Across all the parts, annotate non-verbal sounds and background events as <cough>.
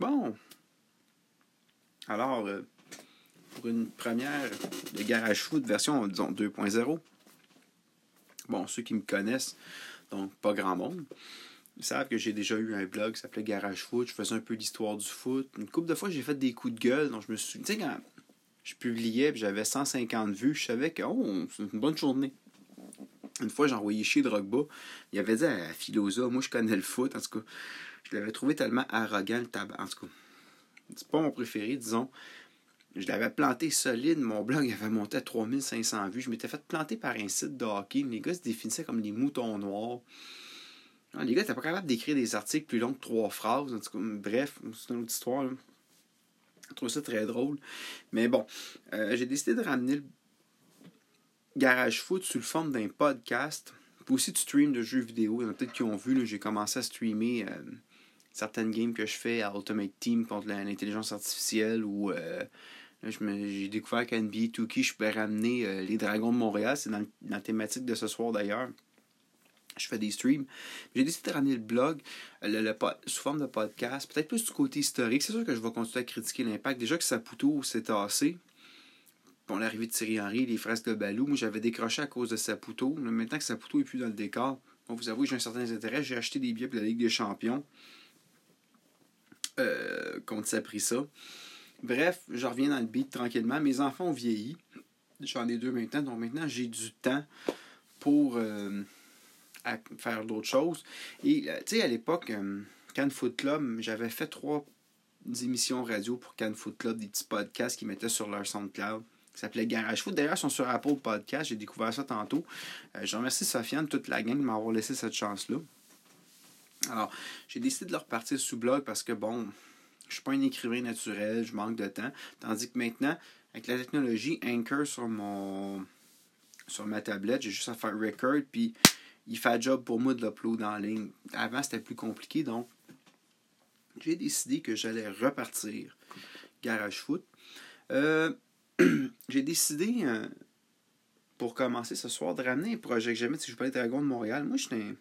Bon. Alors, euh, pour une première de Garage Foot version, disons, 2.0. Bon, ceux qui me connaissent, donc pas grand monde, ils savent que j'ai déjà eu un blog qui s'appelait Garage Foot. Je faisais un peu l'histoire du foot. Une couple de fois, j'ai fait des coups de gueule. Donc, je me suis. Tu sais, quand je publiais j'avais 150 vues, je savais que oh, c'est une bonne journée. Une fois, j'ai envoyé chier Drogba. Il avait dit à Philosa, moi je connais le foot. En tout cas, je l'avais trouvé tellement arrogant le tabac. En tout cas, c'est pas mon préféré, disons. Je l'avais planté solide. Mon blog <laughs> avait monté à 3500 vues. Je m'étais fait planter par un site de hockey. Les gars se définissaient comme des moutons noirs. les gars n'étaient pas capables d'écrire des articles plus longs que trois phrases. En tout cas, bref, c'est une autre histoire. Je trouve ça très drôle. Mais bon, euh, j'ai décidé de ramener le Garage Foot sous forme d'un podcast. Puis aussi du stream de jeux vidéo. Il y en a peut-être qui ont vu, j'ai commencé à streamer euh, certaines games que je fais à Ultimate Team contre l'intelligence artificielle ou euh, j'ai découvert qu'à NBA 2K, je peux ramener euh, les Dragons de Montréal. C'est dans, la thématique de ce soir d'ailleurs. Je fais des streams. J'ai décidé de ramener le blog le, sous forme de podcast, peut-être plus du côté historique. C'est sûr que je vais continuer à critiquer l'impact. Déjà que Saputo s'est tassé, pour l'arrivée de Thierry Henry, les fraises de Balou, moi j'avais décroché à cause de Saputo. Maintenant que Saputo n'est plus dans le décor, vous avouez, j'ai un certain intérêt. J'ai acheté des billets pour la Ligue des Champions euh, contre ça. Bref, je reviens dans le beat tranquillement. Mes enfants ont vieilli. J'en ai deux maintenant, donc maintenant j'ai du temps pour euh, faire d'autres choses. Et euh, tu sais, à l'époque, euh, Cannes Foot Club, j'avais fait trois émissions radio pour Cannes Foot Club, des petits podcasts qu'ils mettaient sur leur SoundCloud qui s'appelait Garage Foot. D'ailleurs, ils sont sur Apple Podcast. J'ai découvert ça tantôt. je remercie Sofiane, toute la gang, de m'avoir laissé cette chance-là. Alors, j'ai décidé de leur repartir sous blog parce que, bon, je suis pas un écrivain naturel, je manque de temps. Tandis que maintenant, avec la technologie Anchor sur mon sur ma tablette, j'ai juste à faire record, puis il fait job pour moi de l'upload en ligne. Avant, c'était plus compliqué, donc j'ai décidé que j'allais repartir Garage Foot. Euh, <clears throat> j'ai décidé, euh, pour commencer ce soir, de ramener un projet que j'aimais si je parlais Dragon de Montréal. Moi, j'étais un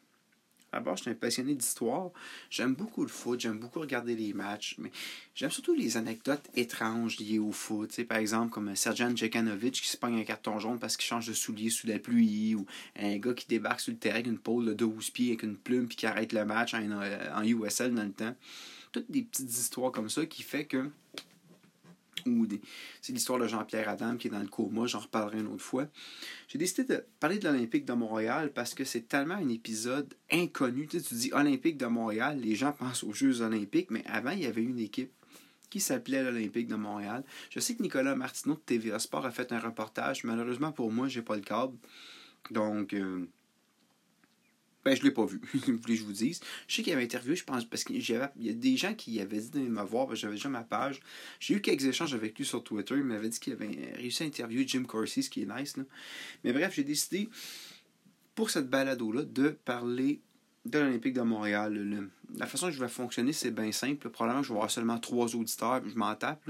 D'abord, je suis un passionné d'histoire. J'aime beaucoup le foot, j'aime beaucoup regarder les matchs, mais j'aime surtout les anecdotes étranges liées au foot. par exemple, comme Serjan Djekanovic qui se pogne un carton jaune parce qu'il change de soulier sous la pluie, ou un gars qui débarque sur le terrain avec une pôle de 12 pieds avec une plume puis qui arrête le match en, en USL dans le temps. Toutes des petites histoires comme ça qui fait que c'est l'histoire de Jean-Pierre Adam qui est dans le coma, j'en reparlerai une autre fois. J'ai décidé de parler de l'Olympique de Montréal parce que c'est tellement un épisode inconnu. Tu, dis Olympique de Montréal, les gens pensent aux Jeux olympiques, mais avant, il y avait une équipe qui s'appelait l'Olympique de Montréal. Je sais que Nicolas Martineau de TVA Sport a fait un reportage. Malheureusement pour moi, j'ai pas le câble. Donc, euh, ben, je ne l'ai pas vu, <laughs> voulez je vous dise? Je sais qu'il avait interviewé, je pense, parce qu'il y a des gens qui avaient dit de me voir, j'avais déjà ma page. J'ai eu quelques échanges avec lui sur Twitter. Il m'avait dit qu'il avait réussi à interviewer Jim Corsi, ce qui est nice. Mais bref, j'ai décidé, pour cette balado-là, de parler de l'Olympique de Montréal. La façon que je vais fonctionner, c'est bien simple. Probablement je vais avoir seulement trois auditeurs, je m'en tape.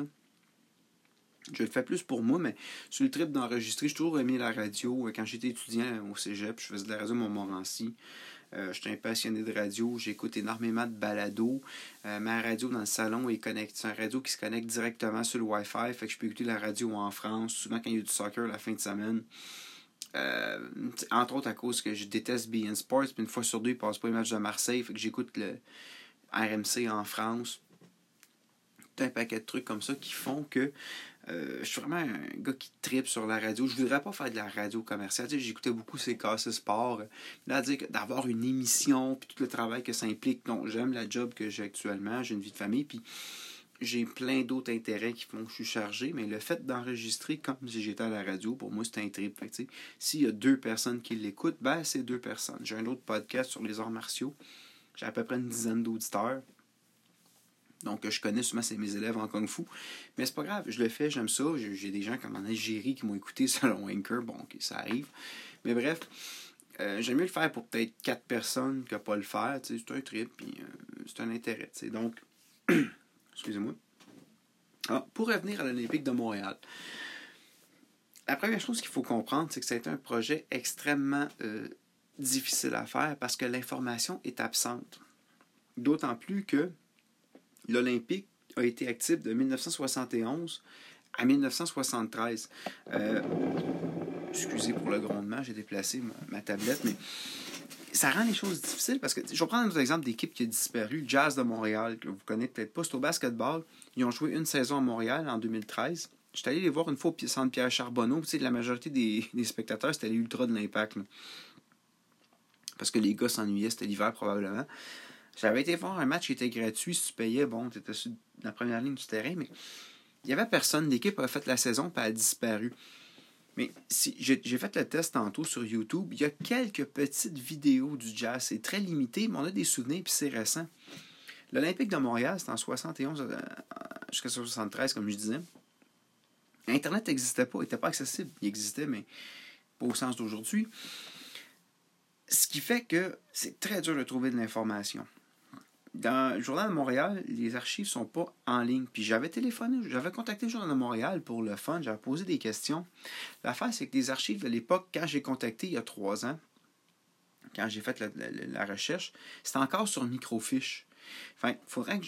Je le fais plus pour moi, mais sur le trip d'enregistrer, j'ai toujours aimé la radio. Quand j'étais étudiant au cégep, je faisais de la radio Montmorency. Euh, je suis un passionné de radio, j'écoute énormément de balados. Euh, ma radio dans le salon est connectée. C'est un radio qui se connecte directement sur le Wi-Fi, fait que je peux écouter la radio en France, souvent quand il y a du soccer la fin de semaine. Euh, entre autres à cause que je déteste BN Sports, puis une fois sur deux, il passe pas les matchs de Marseille, fait que j'écoute le RMC en France. Tout un paquet de trucs comme ça qui font que euh, je suis vraiment un gars qui tripe sur la radio. Je voudrais pas faire de la radio commerciale. J'écoutais beaucoup ces casses sport. Là, dire d'avoir une émission, puis tout le travail que ça implique. Donc, j'aime la job que j'ai actuellement. J'ai une vie de famille, puis j'ai plein d'autres intérêts qui font que je suis chargé. Mais le fait d'enregistrer comme si j'étais à la radio, pour moi, c'est un trip. S'il y a deux personnes qui l'écoutent, ben, c'est deux personnes. J'ai un autre podcast sur les arts martiaux. J'ai à peu près une dizaine d'auditeurs. Donc, je connais souvent mes élèves en Kung Fu. Mais c'est pas grave, je le fais, j'aime ça. J'ai des gens comme en Algérie qui m'ont écouté <laughs> selon Anchor. Bon, ça arrive. Mais bref, euh, j'aime mieux le faire pour peut-être quatre personnes que pas le faire. C'est un trip, puis euh, c'est un intérêt. Donc, <clears throat> excusez-moi. Ah, pour revenir à l'Olympique de Montréal, la première chose qu'il faut comprendre, c'est que c'est un projet extrêmement euh, difficile à faire parce que l'information est absente. D'autant plus que l'Olympique a été actif de 1971 à 1973. Euh, excusez pour le grondement, j'ai déplacé ma, tablette, mais ça rend les choses difficiles parce que je vais prendre un autre exemple d'équipe qui a disparu, le Jazz de Montréal, que vous connaissez peut-être pas, c'est au basketball. Ils ont joué une saison à Montréal en 2013. J'étais allé les voir une fois au centre Pierre Charbonneau. Tu sais, la majorité des, spectateurs, c'était les Ultras de l'Impact. Parce que les gars s'ennuyaient, c'était l'hiver probablement. J'avais été voir un match qui était gratuit. Si tu payais, bon, tu étais sur la première ligne du terrain, mais il n'y avait personne. L'équipe a fait la saison et a disparu. Mais si j'ai fait le test tantôt sur YouTube, il y a quelques petites vidéos du jazz. C'est très limité, mais on a des souvenirs puis c'est récent. L'Olympique de Montréal, c'était en 71 euh, jusqu'à 73, comme je disais. Internet n'existait pas, il n'était pas accessible. Il existait, mais pas au sens d'aujourd'hui. Ce qui fait que c'est très dur de trouver de l'information. Dans le Journal de Montréal, les archives sont pas en ligne. Puis j'avais téléphoné, j'avais contacté le Journal de Montréal pour le fun, j'avais posé des questions. L'affaire, c'est que les archives de l'époque, quand j'ai contacté il y a trois ans, quand j'ai fait la, recherche, c'était encore sur microfiche. Enfin, il faudrait que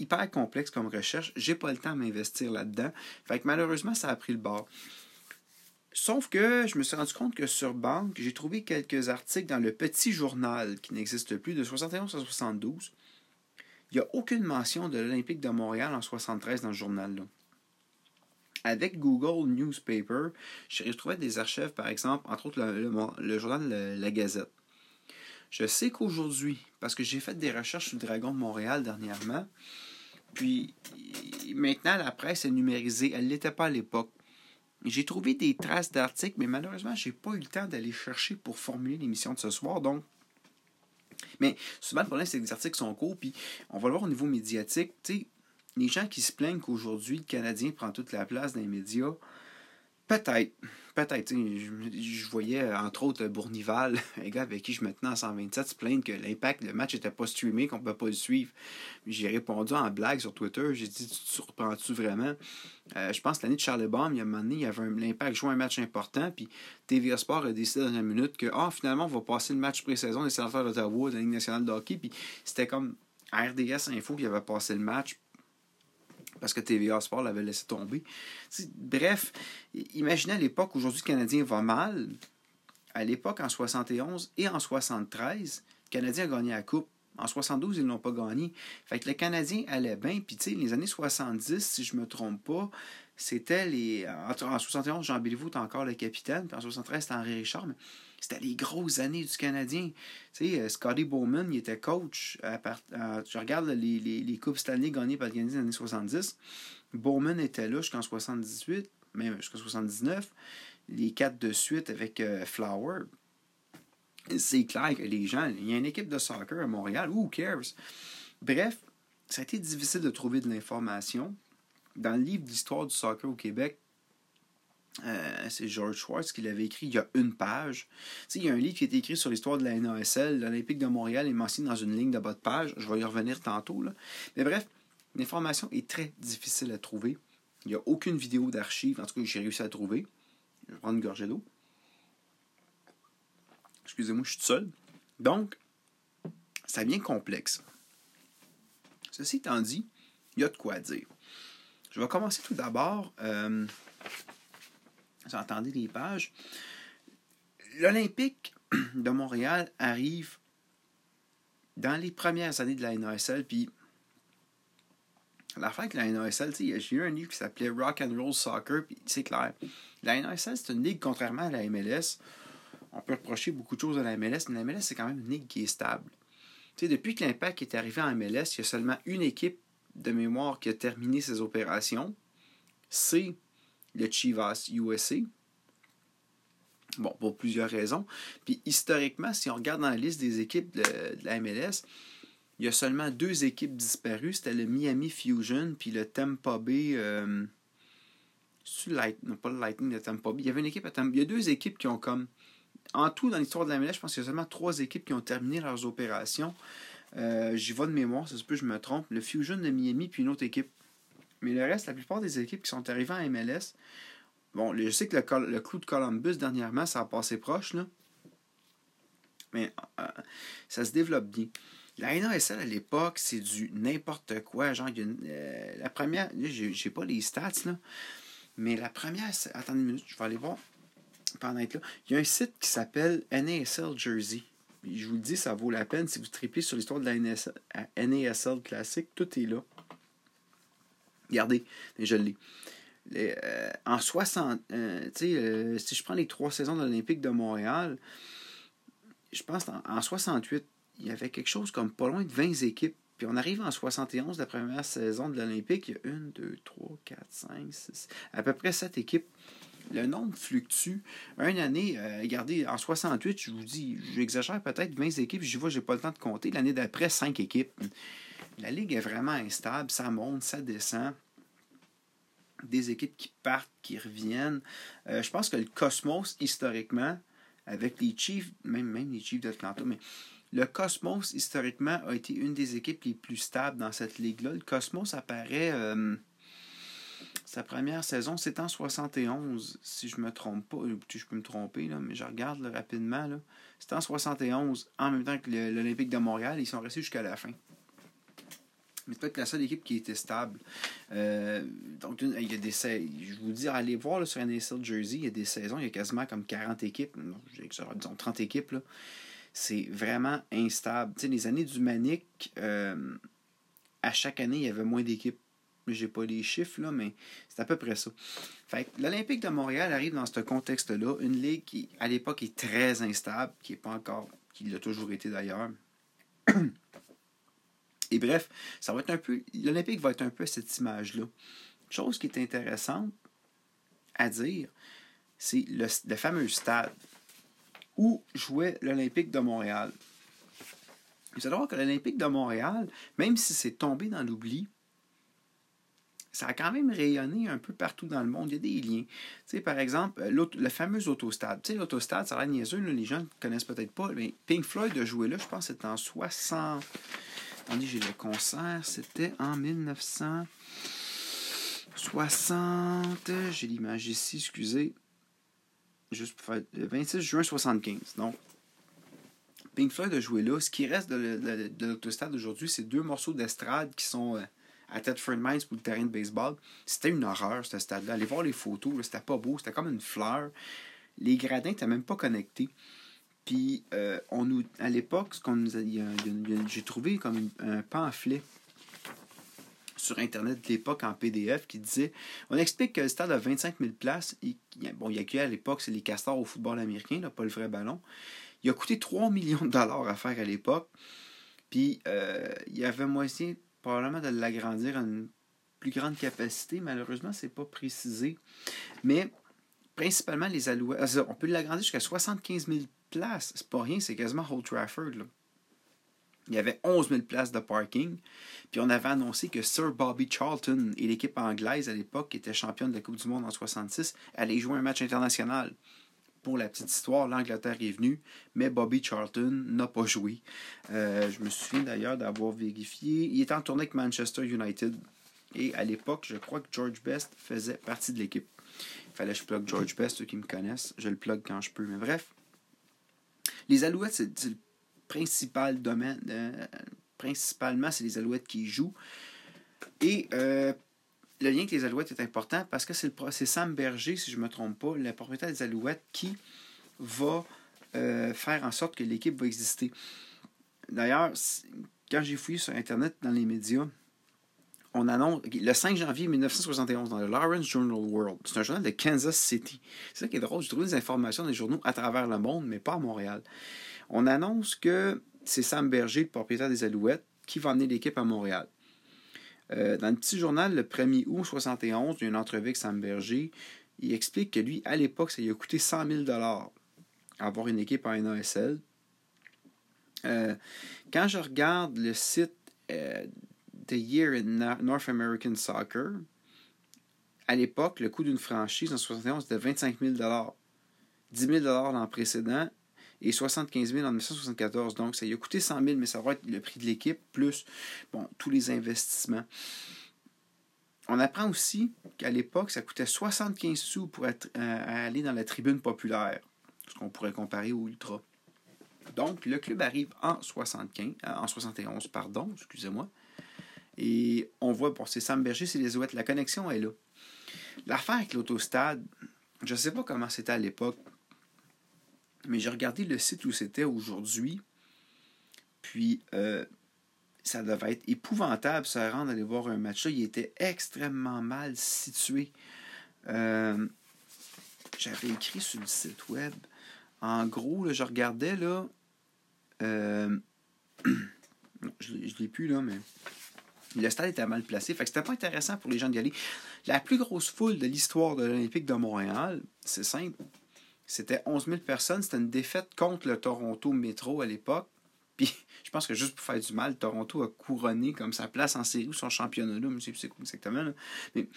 hyper complexe comme recherche. J'ai pas le temps de m'investir là-dedans. Fait que malheureusement, ça a pris le bord. Sauf que je me suis rendu compte que sur Banque, j'ai trouvé quelques articles dans le petit journal qui n'existe plus de 71 à 72. Il n'y a aucune mention de l'Olympique de Montréal en 73 dans le journal-là. Avec Google Newspaper, j'ai retrouvé des archives, par exemple, entre autres le, journal La Gazette. Je sais qu'aujourd'hui, parce que j'ai fait des recherches sur le Dragon de Montréal dernièrement, puis maintenant la presse est numérisée, elle ne l'était pas à l'époque. J'ai trouvé des traces d'articles, mais malheureusement, je n'ai pas eu le temps d'aller chercher pour formuler l'émission de ce soir. Donc, mais souvent, le problème, c'est que les articles sont courts, puis on va le voir au niveau médiatique. Tu les gens qui se plaignent qu'aujourd'hui, le Canadien prend toute la place dans les médias, Peut-être. Peut-être. Je, voyais, entre autres, Bournival, <laughs> un gars avec qui je me tenais en 127, se plaindre que l'impact, le match n'était pas streamé, qu'on ne pouvait pas le suivre. J'ai répondu en blague sur Twitter. J'ai dit Tu te surprends-tu vraiment? Euh, Je pense que l'année de Charles Baum, il y a un moment donné, il y avait l'impact jouait un match important. Puis TVA Sport a décidé dans une minute que ah, finalement, on va passer le match pré-saison des sénateurs d'Ottawa de la Ligue nationale de hockey. Puis c'était comme RDS Info qui avait passé le match parce que TVA Sport l'avait laissé tomber. bref, imaginez à l'époque, aujourd'hui, le Canadien va mal. À l'époque, en 71 et en 73, le Canadien a gagné la Coupe. En 72, ils n'ont pas gagné. Fait que le Canadien allait bien. Puis, tu sais, les années 70, si je ne me trompe pas, c'était les. En 71, Jean Béliveau était encore le capitaine. Puis en 73, c'était Henri Richard. Mais c'était les grosses années du Canadien. Tu sais, euh, Scotty Bowman, il était coach. À je regarde les, les, les Coupes Stanley gagnées par le Canadien dans les années 70. Bowman était là jusqu'en 78, même jusqu'en 79. Les quatre de suite avec euh, Flower. C'est clair que les gens, il y a une équipe de soccer à Montréal, who cares? Bref, ça a été difficile de trouver de l'information. Dans le livre d'histoire du soccer au Québec, euh, c'est George Schwartz qui l'avait écrit il y a une page. il y a un livre qui est écrit sur l'histoire de la NASL. L'Olympique de Montréal est mentionné dans une ligne de bas de page. Je vais y revenir tantôt. Là. Mais bref, l'information est très difficile à trouver. Il n'y a aucune vidéo d'archives, en tout cas, j'ai réussi à trouver. Je vais prendre une gorgée d'eau. Excusez-moi, je suis tout seul. Donc, ça devient complexe. Ceci étant dit, il y a de quoi dire. Je vais commencer tout d'abord. Euh, vous entendez les pages. L'Olympique de Montréal arrive dans les premières années de la NASL, puis la fin de la NASL, j'ai eu un livre qui s'appelait Rock and Roll Soccer, puis c'est clair. La NASL, c'est une ligue, contrairement à la MLS, on peut reprocher beaucoup de choses à la MLS, mais la MLS, c'est quand même une ligue qui est stable. depuis que l'Impact est arrivé en MLS, il y a seulement une équipe de mémoire qui a terminé ses opérations. C'est le Chivas USA. Bon, pour plusieurs raisons. Puis historiquement, si on regarde dans la liste des équipes de, la MLS, il y a seulement deux équipes disparues. C'était le Miami Fusion puis le Tampa Bay. Euh, non, pas le Lightning de Tampa Bay. Il y avait une équipe à Tampa Il y a deux équipes qui ont comme. En tout, dans l'histoire de la MLS, je pense qu'il y a seulement trois équipes qui ont terminé leurs opérations. Euh, J'y vais de mémoire, ça se peut je me trompe. Le Fusion de Miami puis une autre équipe. Mais le reste, la plupart des équipes qui sont arrivées en MLS, bon, je sais que le, le de Columbus dernièrement, ça a passé proche, là. Mais euh, ça se développe bien. La NASL à l'époque, c'est du n'importe quoi. Genre, la première, j'ai pas les stats, là, mais la première, attendez une minute, je vais aller voir pendant être là. Il y a un site qui s'appelle NASL Jersey. Je vous le dis, ça vaut la peine si vous tripez sur l'histoire de la NASL, classique, tout est là. Regardez, je l'ai. Euh, en 60, euh, euh, si je prends les trois saisons de l'Olympique de Montréal, je pense en, en 68, il y avait quelque chose comme pas loin de 20 équipes. Puis on arrive en 71, la première saison de l'Olympique, il y a une, deux, trois, quatre, cinq, six, à peu près sept équipes. Le nombre fluctue. Une année, regardez, en 68, je vous dis, j'exagère peut-être 20 équipes, je vois, j'ai pas le temps de compter. L'année d'après, 5 équipes. La ligue est vraiment instable, ça monte, ça descend des équipes qui partent, qui reviennent. Euh, je pense que le Cosmos, historiquement, avec les Chiefs, même, les Chiefs d'Atlanta, mais le Cosmos, historiquement, a été une des équipes les plus stables dans cette ligue-là. Le Cosmos apparaît. Euh, sa première saison, c'est en 71, si je me trompe pas. Je peux me tromper, là, mais je regarde rapidement. C'était en 71, en même temps que l'Olympique de Montréal. Ils sont restés jusqu'à la fin mais peut-être la seule équipe qui était stable. Euh, donc, il y a des je vous dis, allez voir sur NSL Jersey, il y a des saisons, il y a quasiment comme 40 équipes, disons 30 équipes. C'est vraiment instable. Tu sais, les années du Manic, euh, à chaque année, il y avait moins d'équipes. J'ai pas les chiffres, là, mais c'est à peu près ça. Fait l'Olympique de Montréal arrive dans ce contexte-là, une ligue qui, à l'époque, est très instable, qui n'est pas encore, qui l'a toujours été d'ailleurs. <clears throat> Et bref, ça va être un peu. L'Olympique va être un peu cette image-là. Chose qui est intéressante à dire, c'est le, fameux stade où jouait l'Olympique de Montréal. Vous allez voir que l'Olympique de Montréal, même si c'est tombé dans l'oubli, ça a quand même rayonné un peu partout dans le monde. Il y a des liens. Tu par exemple, le fameux autostade. Tu sais, l'autostade, ça a l'air niaiseux, les gens ne connaissent peut-être pas, mais Pink Floyd a joué là, je pense que c'était en 60. Attendez, j'ai le concert, c'était en 1960. J'ai l'image ici, excusez. Juste pour faire. Le 26 juin 75. Donc, Pink Floyd a joué là. Ce qui reste de, l'autostade aujourd'hui, c'est deux morceaux d'estrade qui sont euh, à Tedford Mines pour le terrain de baseball. C'était une horreur, ce stade-là. Allez voir les photos, c'était pas beau, c'était comme une fleur. Les gradins n'étaient même pas connectés. Puis, euh, on nous, à l'époque, j'ai trouvé comme un pamphlet sur Internet de l'époque en PDF qui disait on explique que le stade a 25 000 places. Il, bon, il y a à l'époque, c'est les castors au football américain, là, pas le vrai ballon. Il a coûté 3 millions de dollars à faire à l'époque. Puis, euh, il y avait moyen probablement de l'agrandir à une plus grande capacité. Malheureusement, c'est pas précisé. Mais principalement les alouettes. On peut l'agrandir jusqu'à 75 000 places. C'est pas rien, c'est quasiment Old Trafford. Il y avait 11 000 places de parking. Puis on avait annoncé que Sir Bobby Charlton et l'équipe anglaise à l'époque, qui était championne de la Coupe du Monde en 66, allaient jouer un match international. Pour la petite histoire, l'Angleterre est venue, mais Bobby Charlton n'a pas joué. Euh, je me souviens d'ailleurs d'avoir vérifié. Il était en tournée avec Manchester United. Et à l'époque, je crois que George Best faisait partie de l'équipe. Il fallait que je plug George Best, ceux qui me connaissent. Je le plug quand je peux. Mais bref, les Alouettes, c'est le principal domaine. Euh, principalement, c'est les Alouettes qui jouent. Et euh, le lien avec les Alouettes est important parce que c'est Sam Berger, si je ne me trompe pas, le propriétaire des Alouettes, qui va euh, faire en sorte que l'équipe va exister. D'ailleurs, quand j'ai fouillé sur Internet, dans les médias, on annonce le 5 janvier 1971 dans le Lawrence Journal World. C'est un journal de Kansas City. C'est ça qui est drôle. Je trouve des informations dans les journaux à travers le monde, mais pas à Montréal. On annonce que c'est Sam Berger, le propriétaire des Alouettes, qui va emmener l'équipe à Montréal. Euh, dans le petit journal, le 1er août 71, il y a une entrevue avec Sam Berger. Il explique que lui, à l'époque, ça lui a coûté 100 000 avoir une équipe en NASL. Euh, quand je regarde le site euh, The Year in North American Soccer, à l'époque, le coût d'une franchise en 71 était 25 000 10 000 l'an précédent et 75 000 en 1974. Donc, ça lui a coûté 100 000, mais ça va être le prix de l'équipe plus bon, tous les investissements. On apprend aussi qu'à l'époque, ça coûtait 75 sous pour être, euh, aller dans la tribune populaire, ce qu'on pourrait comparer au Ultra. Donc, le club arrive en 75, euh, en 71, pardon, excusez-moi. Et on voit, pour c'est Sam Berger, c'est les Ouettes. La connexion est là. L'affaire avec l'autostade, je ne sais pas comment c'était à l'époque, mais j'ai regardé le site où c'était aujourd'hui. Puis, euh, ça devait être épouvantable se rendre aller voir un match là. Il était extrêmement mal situé. Euh, j'avais écrit sur le site web. En gros, je regardais là. Euh, <clears throat> je ne l'ai plus là, mais le stade était mal placé. Fait que c'était pas intéressant pour les gens d'y aller. La plus grosse foule de l'histoire de l'Olympique de Montréal, c'est simple. C'était 11 000 personnes. C'était une défaite contre le Toronto Metro à l'époque. Puis, je pense que juste pour faire du mal, Toronto a couronné comme sa place en série ou son championnat là. Je ne sais plus exactement. Mais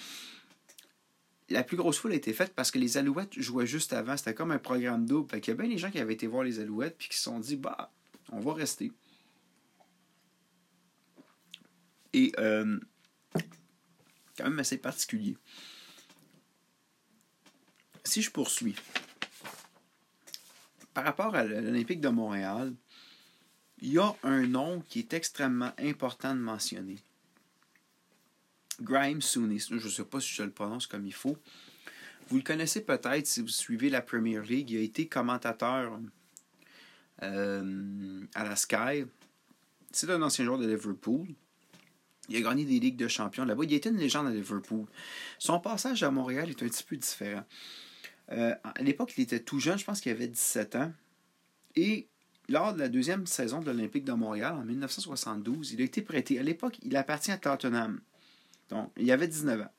la plus grosse foule a été faite parce que les Alouettes jouaient juste avant. C'était comme un programme double. Fait qu'il y a bien des gens qui avaient été voir les Alouettes puis qui se sont dit, bah, on va rester. Et euh, quand même assez particulier. Si je poursuis, par rapport à l'Olympique de Montréal, il y a un nom qui est extrêmement important de mentionner. Grimes Soonis, je ne sais pas si je le prononce comme il faut. Vous le connaissez peut-être si vous suivez la Premier League. Il a été commentateur euh, à la Sky. C'est un ancien joueur de Liverpool. Il a gagné des ligues de champions là-bas. Il était une légende à Liverpool. Son passage à Montréal est un petit peu différent. Euh, à l'époque, il était tout jeune, je pense qu'il avait 17 ans. Et lors de la deuxième saison de l'Olympique de Montréal, en 1972, il a été prêté. À l'époque, il appartient à Tottenham. Donc, il avait 19 ans.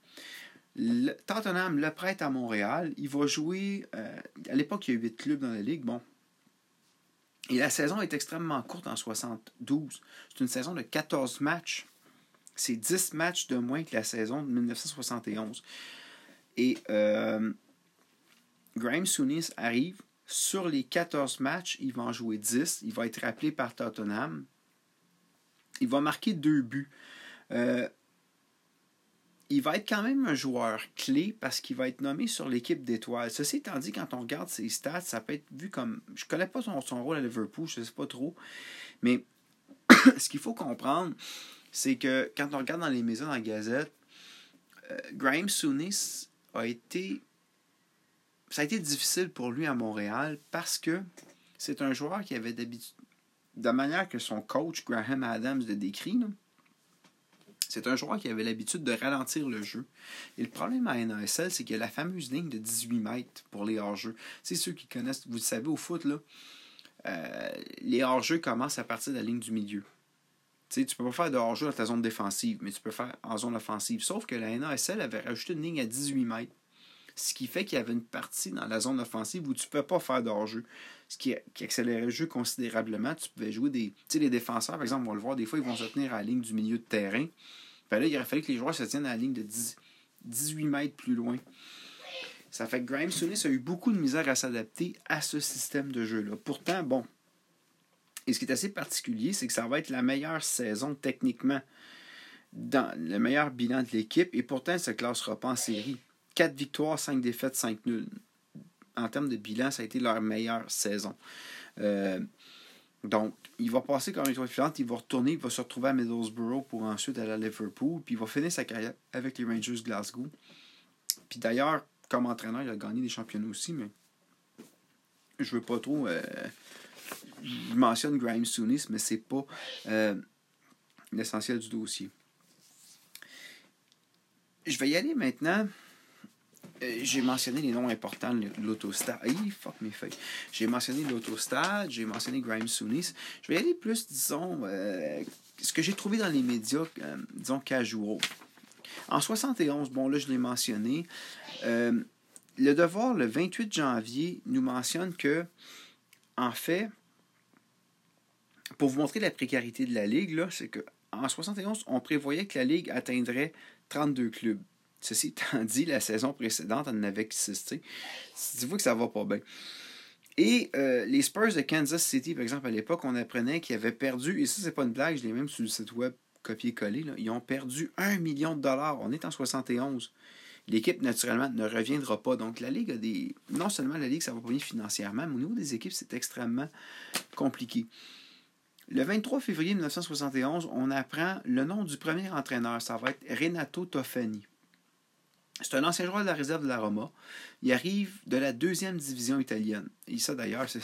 Tottenham le prête à Montréal. Il va jouer. Euh, à l'époque, il y a 8 clubs dans la ligue. Bon. Et la saison est extrêmement courte en 72. C'est une saison de 14 matchs. C'est 10 matchs de moins que la saison de 1971. Et euh, Graham arrive. Sur les 14 matchs, il va en jouer 10. Il va être rappelé par Tottenham. Il va marquer deux buts. Euh, il va être quand même un joueur clé parce qu'il va être nommé sur l'équipe d'étoiles. Ceci étant dit, quand on regarde ses stats, ça peut être vu comme. Je ne connais pas son, son, rôle à Liverpool, je ne sais pas trop. Mais <coughs> ce qu'il faut comprendre, c'est que quand on regarde dans les maisons, dans la gazette, euh, Graham Souness a été. Ça a été difficile pour lui à Montréal parce que c'est un joueur qui avait d'habitude. De manière que son coach, Graham Adams, le décrit, c'est un joueur qui avait l'habitude de ralentir le jeu. Et le problème à NASL, c'est qu'il y a la fameuse ligne de 18 mètres pour les hors-jeux. C'est ceux qui connaissent, vous le savez, au foot, là, euh, les hors-jeux commencent à partir de la ligne du milieu. Tu sais, tu peux pas faire de hors-jeu dans ta zone défensive, mais tu peux faire en zone offensive. Sauf que la NASL avait rajouté une ligne à 18 mètres. Ce qui fait qu'il y avait une partie dans la zone offensive où tu ne peux pas faire de hors-jeu. Ce qui, accélérait le jeu considérablement. Tu pouvais jouer des. Tu sais, les défenseurs, par exemple, on va le voir, des fois, ils vont se tenir à la ligne du milieu de terrain. Ben là, il aurait fallu que les joueurs se tiennent à la ligne de 10, 18 mètres plus loin. Ça fait que Graham Souness a eu beaucoup de misère à s'adapter à ce système de jeu-là. Pourtant, bon. Et ce qui est assez particulier, c'est que ça va être la meilleure saison techniquement dans le meilleur bilan de l'équipe et pourtant, elle ne se classera pas en série. 4 victoires, 5 défaites, 5 nuls. En termes de bilan, ça a été leur meilleure saison. Euh, donc, il va passer comme étoile filante, il va retourner, il va se retrouver à Middlesbrough pour ensuite aller à Liverpool, puis il va finir sa carrière avec les Rangers Glasgow. Puis d'ailleurs, comme entraîneur, il a gagné des championnats aussi, mais je veux pas trop. Euh, je mentionne Graham Souness, mais c'est pas euh, l'essentiel du dossier. Je vais y aller maintenant euh, j'ai mentionné les noms importants de l'autostad. fuck mes feuilles. J'ai mentionné l'autostad, j'ai mentionné Graham Souness. Je vais y aller plus, disons, euh, ce que j'ai trouvé dans les médias, euh, disons, casual. En 71, bon, là, je l'ai mentionné. le Devoir, le 28 janvier, nous mentionne que, en fait, pour vous montrer la précarité de la Ligue, c'est qu'en 71, on prévoyait que la Ligue atteindrait 32 clubs. Ceci étant dit, la saison précédente, on en avait 6. Tu vois que ça va pas bien. Et euh, les Spurs de Kansas City, par exemple, à l'époque, on apprenait qu'ils avaient perdu, et ça, c'est pas une blague, je l'ai même sur le site web copié-collé, ils ont perdu 1 million de dollars. On est en 71. l'équipe, naturellement, ne reviendra pas. Donc, la Ligue a des. Non seulement la Ligue, ça va pas bien financièrement, mais au niveau des équipes, c'est extrêmement compliqué. Le 23 février 1971, on apprend le nom du premier entraîneur. Ça va être Renato Toffani. C'est un ancien joueur de la réserve de la Roma. Il arrive de la deuxième division italienne. Et ça, d'ailleurs, <laughs> c'est,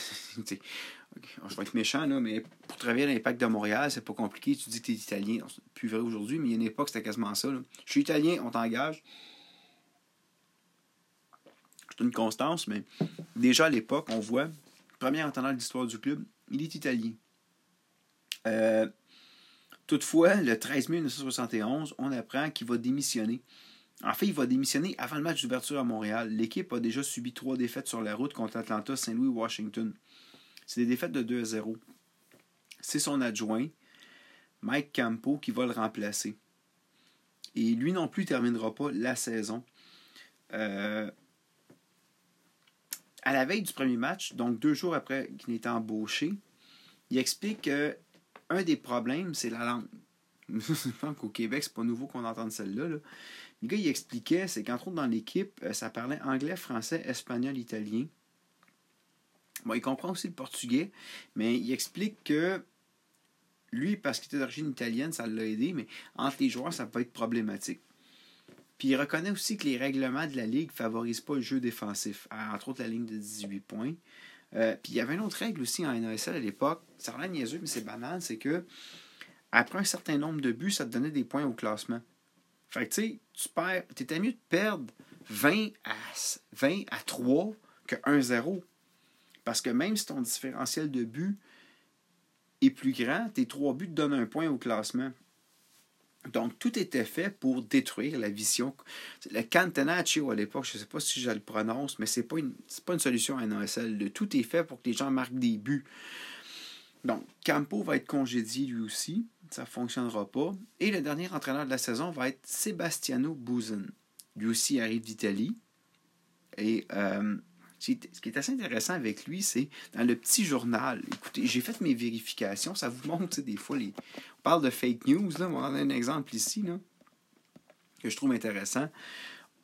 je vais être méchant, là, mais pour travailler à l'Impact de Montréal, c'est pas compliqué. Tu dis que tu es italien. C'est plus vrai aujourd'hui, mais il y a une époque, c'était quasiment ça. Je suis italien, on t'engage. C'est une constance, mais déjà à l'époque, on voit, premier entraîneur de l'histoire du club, il est italien. Euh, toutefois, le 13 mai 1971, on apprend qu'il va démissionner. En fait, il va démissionner avant le match d'ouverture à Montréal. L'équipe a déjà subi trois défaites sur la route contre Atlanta, Saint-Louis, Washington. C'est des défaites de 2 à 0. C'est son adjoint, Mike Campo, qui va le remplacer. Et lui non plus ne terminera pas la saison. Euh, à la veille du premier match, donc deux jours après qu'il ait été embauché, il explique que un des problèmes, c'est la langue. <laughs> Je pense qu'au Québec, c'est pas nouveau qu'on entende celle-là. Le gars, il expliquait, c'est qu'entre autres dans l'équipe, euh, ça parlait anglais, français, espagnol, italien. Bon, il comprend aussi le portugais, mais il explique que lui, parce qu'il était d'origine italienne, ça l'a aidé, mais entre les joueurs, ça peut être problématique. Puis il reconnaît aussi que les règlements de la Ligue ne favorisent pas le jeu défensif, entre autres la ligne de 18 points. Euh, puis il y avait une autre règle aussi en NASL à l'époque, ça rend niaiseux, mais c'est banal, c'est que après un certain nombre de buts, ça te donnait des points au classement. Fait que tu sais, tu perds, t'étais mieux de perdre 20 à, 20 à 3 que 1-0. Parce que même si ton différentiel de but est plus grand, tes trois buts te donnent un point au classement. Donc, tout était fait pour détruire la vision. Le Cantenaccio à l'époque, je ne sais pas si je le prononce, mais ce n'est pas, une, pas une solution à NASL. Tout est fait pour que les gens marquent des buts. Donc, Campo va être congédié lui aussi. Ça ne fonctionnera pas. Et le dernier entraîneur de la saison va être Sebastiano Buzen. Lui aussi arrive d'Italie. Et euh, ce qui est assez intéressant avec lui, c'est dans le petit journal. Écoutez, j'ai fait mes vérifications. Ça vous montre des fois les. On parle de fake news, là. On a un exemple ici, là, que je trouve intéressant.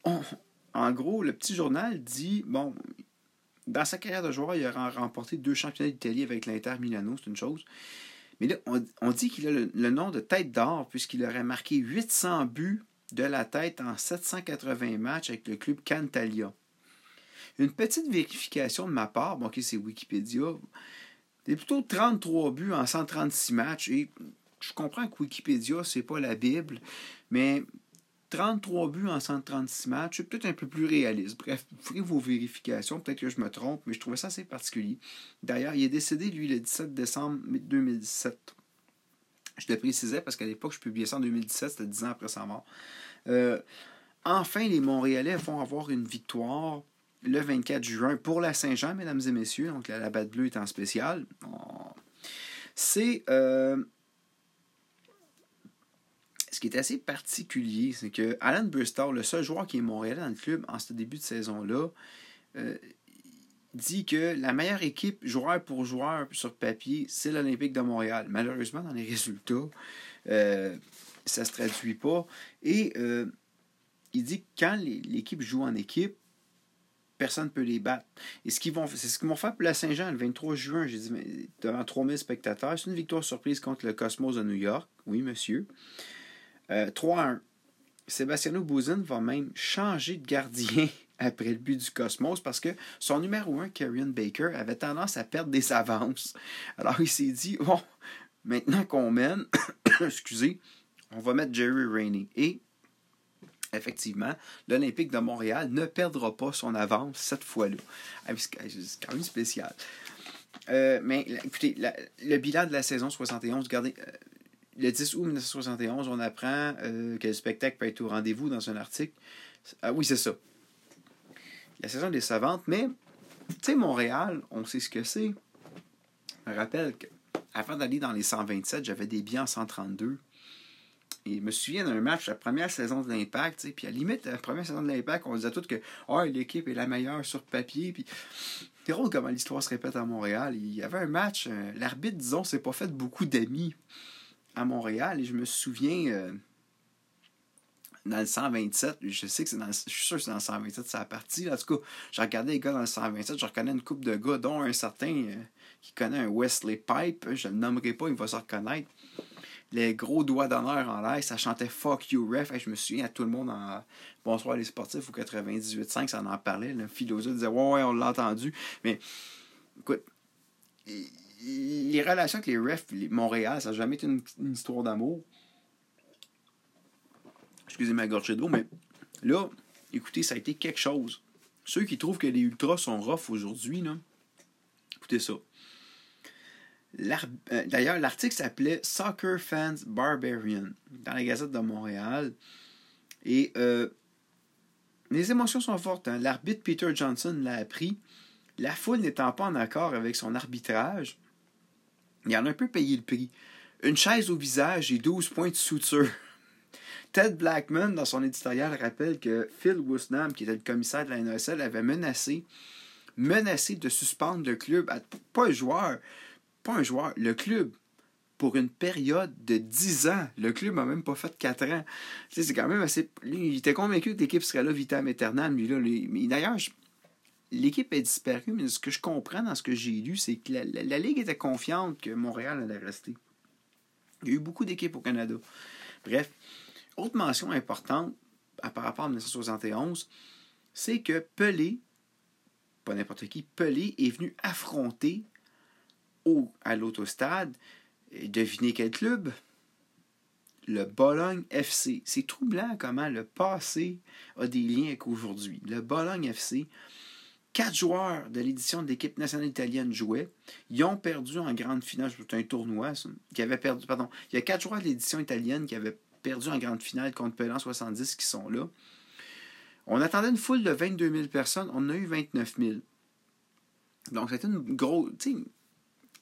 en gros, le petit journal dit bon, dans sa carrière de joueur, il a remporté deux championnats d'Italie avec l'Inter Milano, c'est une chose. Mais là, on, dit qu'il a le, le, nom de tête d'or puisqu'il aurait marqué 800 buts de la tête en 780 matchs avec le club Cantalia. Une petite vérification de ma part, bon, ok, c'est Wikipédia. C'est plutôt 33 buts en 136 matchs. Et je comprends que Wikipédia, c'est pas la Bible, mais 33 buts en 136 matchs, c'est peut-être un peu plus réaliste. Bref, vous ferez vos vérifications. Peut-être que je me trompe, mais je trouvais ça assez particulier. D'ailleurs, il est décédé, lui, le 17 décembre 2017. Je le précisais parce qu'à l'époque, je publiais ça en 2017, c'était 10 ans après sa mort. Euh, enfin, les Montréalais vont avoir une victoire le 24 juin pour la Saint-Jean, mesdames et messieurs. Donc la, batte bleue est en spécial. C'est. Euh, ce qui est assez particulier, c'est que Alan Bristol, le seul joueur qui est montréalais dans le club en ce début de saison-là, euh, dit que la meilleure équipe, joueur pour joueur sur papier, c'est l'Olympique de Montréal. Malheureusement, dans les résultats, euh, ça ne se traduit pas. Et il dit que quand l'équipe joue en équipe, personne ne peut les battre. Et ce qu'ils vont, c'est ce qu'ils vont faire pour la Saint-Jean le 23 juin, j'ai dit, devant 3000 spectateurs. C'est une victoire surprise contre le Cosmos de New York. Oui, monsieur. 3 1. Sebastiano Bouzin va même changer de gardien <laughs> après le but du Cosmos parce que son numéro 1, Karian Baker, avait tendance à perdre des avances. Alors il s'est dit, bon, maintenant qu'on mène, <coughs> excusez, on va mettre Jerry Rainey. Et effectivement, l'Olympique de Montréal ne perdra pas son avance cette fois-là. Ah, c'est quand même spécial. Euh, mais écoutez, le bilan de la saison 71, regardez, euh, le 10 août 1971, on apprend euh, que le spectacle peut être au rendez-vous dans un article. Ah oui, c'est ça. La saison des savantes, mais, tu Montréal, on sait ce que c'est. Je me rappelle qu'avant d'aller dans les 127, j'avais des biens en 132. Et je me souviens d'un match, la première saison de l'Impact, puis à la limite, la première saison de l'Impact, on disait tous que oh, l'équipe est la meilleure sur papier. Puis c'est drôle comment l'histoire se répète à Montréal. Il y avait un match, euh, l'arbitre, disons, s'est pas fait beaucoup d'amis à Montréal. Et je me souviens, euh, dans le 127, je sais que c'est dans le, je suis sûr que c'est dans le 127, c'est la partie. En tout cas, j'ai regardé les gars dans le 127, je reconnais une coupe de gars, dont un certain euh, qui connaît un Wesley Pipe, je ne le nommerai pas, il va se reconnaître. Les gros doigts d'honneur en l'air, ça chantait Fuck You Ref. je me souviens à tout le monde en Bonsoir les sportifs ou 98.5, ça en parlait. Le philosophe disait Ouais, ouais, on l'a entendu. Mais écoute, les relations avec les refs, Montréal, ça n'a jamais été une, histoire d'amour. Excusez ma gorge d'eau, mais là, écoutez, ça a été quelque chose. Ceux qui trouvent que les ultras sont rough aujourd'hui, écoutez ça. Euh, d'ailleurs, l'article s'appelait Soccer Fans Barbarian dans la Gazette de Montréal. Et euh, les émotions sont fortes. Hein. L'arbitre Peter Johnson l'a appris. La foule n'étant pas en accord avec son arbitrage, il en a un peu payé le prix. Une chaise au visage et 12 points de suture. <laughs> Ted Blackman, dans son éditorial, rappelle que Phil Woosnam, qui était le commissaire de la NSL, avait menacé, menacé de suspendre le club, pas un joueur, pas un joueur, le club, pour une période de 10 ans. Le club n'a même pas fait 4 ans. c'est quand même assez. il était convaincu que l'équipe serait là vitam aeternam, lui, là. D'ailleurs, l'équipe est disparue, mais ce que je comprends dans ce que j'ai lu, c'est que la, Ligue était confiante que Montréal allait rester. Il y a eu beaucoup d'équipes au Canada. Bref, autre mention importante par rapport à 1971, c'est que Pelé, pas n'importe qui, Pelé est venu affronter à l'autostade, devinez quel club? Le Bologne FC. C'est troublant comment le passé a des liens avec aujourd'hui. Le Bologne FC, Quatre joueurs de l'édition de l'équipe nationale italienne jouaient. Ils ont perdu en grande finale. C'est un tournoi, Qui avait perdu, pardon. Il y a quatre joueurs de l'édition italienne qui avaient perdu en grande finale contre Pelan 70 qui sont là. On attendait une foule de 22 000 personnes. On a eu 29 000. Donc, c'était une grosse.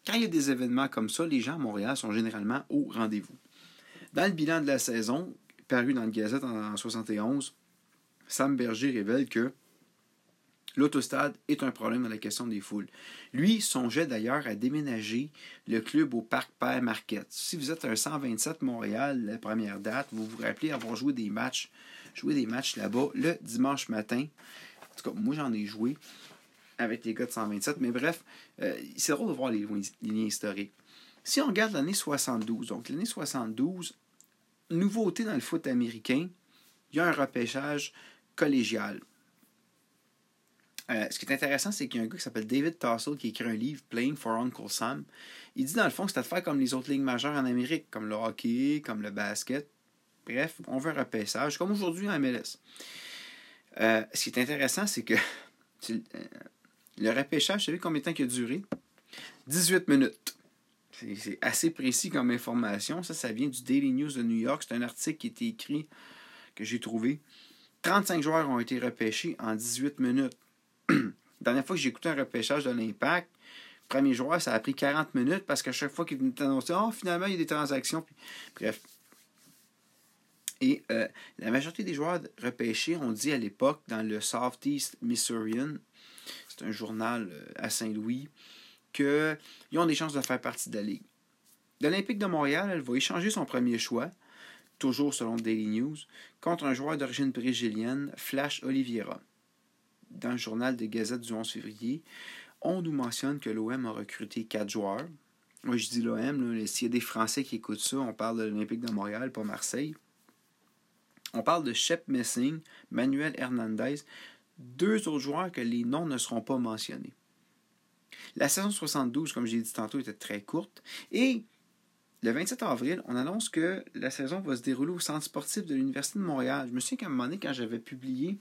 Quand il y a des événements comme ça, les gens à Montréal sont généralement au rendez-vous. Dans le bilan de la saison, paru dans le Gazette en, en 71, Sam Berger révèle que L'autostade est un problème dans la question des foules. Lui songeait d'ailleurs à déménager le club au Parc Père Marquette. Si vous êtes un 127 Montréal, la première date, vous vous rappelez avoir joué des matchs, joué des matchs là-bas le dimanche matin. En tout cas, moi j'en ai joué avec les gars de 127. Mais bref, euh, c'est drôle de voir les, liens historiques. Si on regarde l'année 72, donc l'année 72, nouveauté dans le foot américain, il y a un repêchage collégial. Euh, ce qui est intéressant, c'est qu'il y a un gars qui s'appelle David Tassel qui écrit un livre, Playing for Uncle Sam. Il dit dans le fond que c'est à faire comme les autres ligues majeures en Amérique, comme le hockey, comme le basket. Bref, on veut un repêchage, comme aujourd'hui en MLS. Euh, ce qui est intéressant, c'est que <laughs> le repêchage, vous savez combien de temps il a duré? 18 minutes. C'est assez précis comme information. Ça, ça vient du Daily News de New York. C'est un article qui a été écrit, que j'ai trouvé. 35 joueurs ont été repêchés en 18 minutes. La <clears throat> dernière fois que j'ai écouté un repêchage de l'Impact, premier joueur, ça a pris 40 minutes parce qu'à chaque fois qu'il venait annoncer, oh, finalement, il y a des transactions. bref. Et euh, la majorité des joueurs repêchés ont dit à l'époque dans le Southeast Missourian, c'est un journal euh, à Saint-Louis, qu'ils ont des chances de faire partie de la Ligue. L'Olympique de Montréal, elle va échanger son premier choix, toujours selon Daily News, contre un joueur d'origine brésilienne, Flash Oliveira dans le journal des Gazettes du 11 février, on nous mentionne que l'OM a recruté quatre joueurs. Moi, je dis l'OM, s'il y a des Français qui écoutent ça, on parle de l'Olympique de Montréal, pas Marseille. On parle de Shep Messing, Manuel Hernandez, deux autres joueurs que les noms ne seront pas mentionnés. La saison 72, comme j'ai dit tantôt, était très courte. Et le 27 avril, on annonce que la saison va se dérouler au centre sportif de l'Université de Montréal. Je me souviens qu'à un moment donné, quand j'avais publié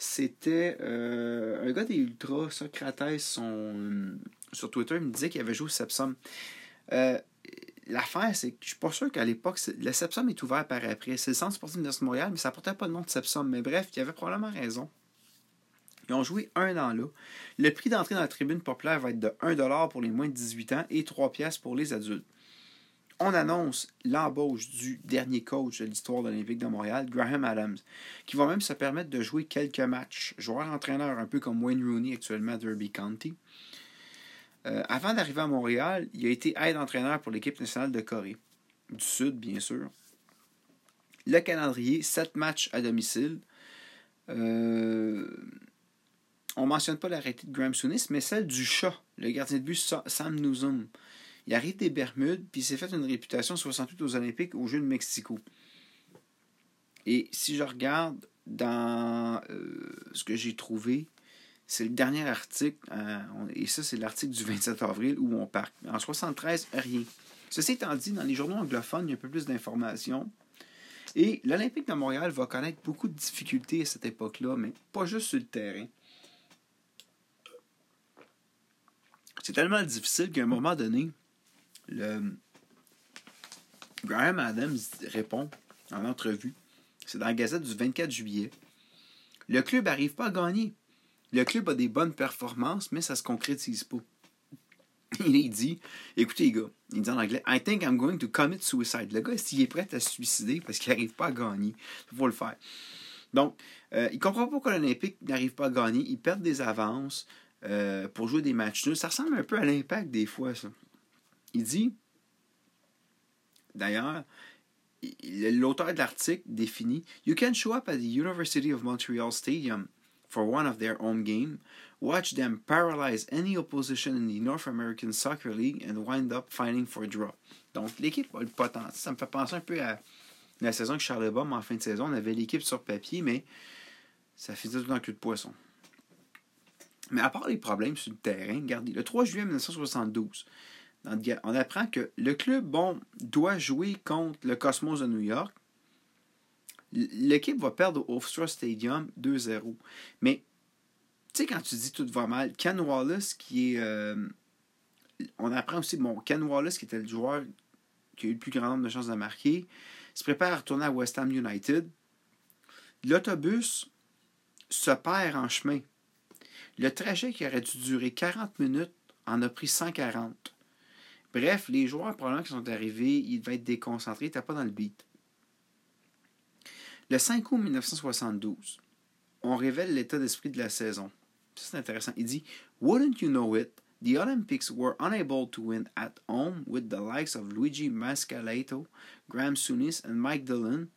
c'était euh, un gars des Ultras, Socrates, sur Twitter, il me disait qu'il avait joué au Sepsum. Euh, l'affaire, c'est que je suis pas sûr qu'à l'époque, le Sepsum est ouvert par après. C'est le centre sportif de Montréal, mais ça portait pas le nom de Sepsum. Mais bref, il avait probablement raison. Ils ont joué un an là. Le prix d'entrée dans la tribune populaire va être de 1$ pour les moins de 18 ans et 3$ pour les adultes on annonce l'embauche du dernier coach de l'histoire de l'Olympique de Montréal, Graham Adams, qui va même se permettre de jouer quelques matchs. Joueur-entraîneur, un peu comme Wayne Rooney actuellement à Derby County. Euh, avant d'arriver à Montréal, il a été aide-entraîneur pour l'équipe nationale de Corée. Du Sud, bien sûr. Le calendrier, 7 matchs à domicile. Euh, on ne mentionne pas l'arrêté de Graham Souness, mais celle du chat, le gardien de but Sam Newsom. Il arrive des Bermudes, puis il s'est fait une réputation 68 aux Olympiques aux Jeux de Mexico. Et si je regarde dans euh, ce que j'ai trouvé, c'est le dernier article, euh, et ça c'est l'article du 27 avril où on part. En 73, rien. Ceci étant dit, dans les journaux anglophones, il y a un peu plus d'informations. Et l'Olympique de Montréal va connaître beaucoup de difficultés à cette époque-là, mais pas juste sur le terrain. C'est tellement difficile qu'à un moment donné, le Graham Adams répond en entrevue. C'est dans la Gazette du 24 juillet. Le club n'arrive pas à gagner. Le club a des bonnes performances, mais ça ne se concrétise pas. <laughs> Il dit, écoutez les gars, il dit en anglais, I think I'm going to commit suicide. Le gars, s'il est prêt à se suicider parce qu'il n'arrive pas à gagner, il faut le faire. Donc, euh, il comprend pas pourquoi l'Olympique n'arrive pas à gagner. Ils perdent des avances euh, pour jouer des matchs nuls. Ça ressemble un peu à l'impact des fois, ça. Il dit, d'ailleurs, l'auteur de l'article définit You can show up at the University of Montreal Stadium for one of their own games, watch them paralyze any opposition in the North American Soccer League and wind up fighting for a draw. Donc, l'équipe a le potentiel. Ça me fait penser un peu à la saison que Charles mais en fin de saison. On avait l'équipe sur papier, mais ça faisait tout dans le cul de poisson. Mais à part les problèmes sur le terrain, regardez, le 3 juillet 1972, on apprend que le club, bon, doit jouer contre le Cosmos de New York. L'équipe va perdre au Offshore Stadium 2-0. Mais, tu sais, quand tu dis tout va mal, Ken Wallace, qui est. Euh, on apprend aussi, bon, Ken Wallace, qui était le joueur qui a eu le plus grand nombre de chances de marquer, se prépare à retourner à West Ham United. L'autobus se perd en chemin. Le trajet qui aurait dû durer 40 minutes en a pris 140. Bref, les joueurs probablement qui sont arrivés, ils devaient être déconcentrés, ils n'étaient pas dans le beat. Le 5 août 1972, on révèle l'état d'esprit de la saison. C'est intéressant. Il dit Wouldn't you know it? The Olympics were unable to win at home with the likes of Luigi Mascalato, Graham Sunis, and Mike Dillon.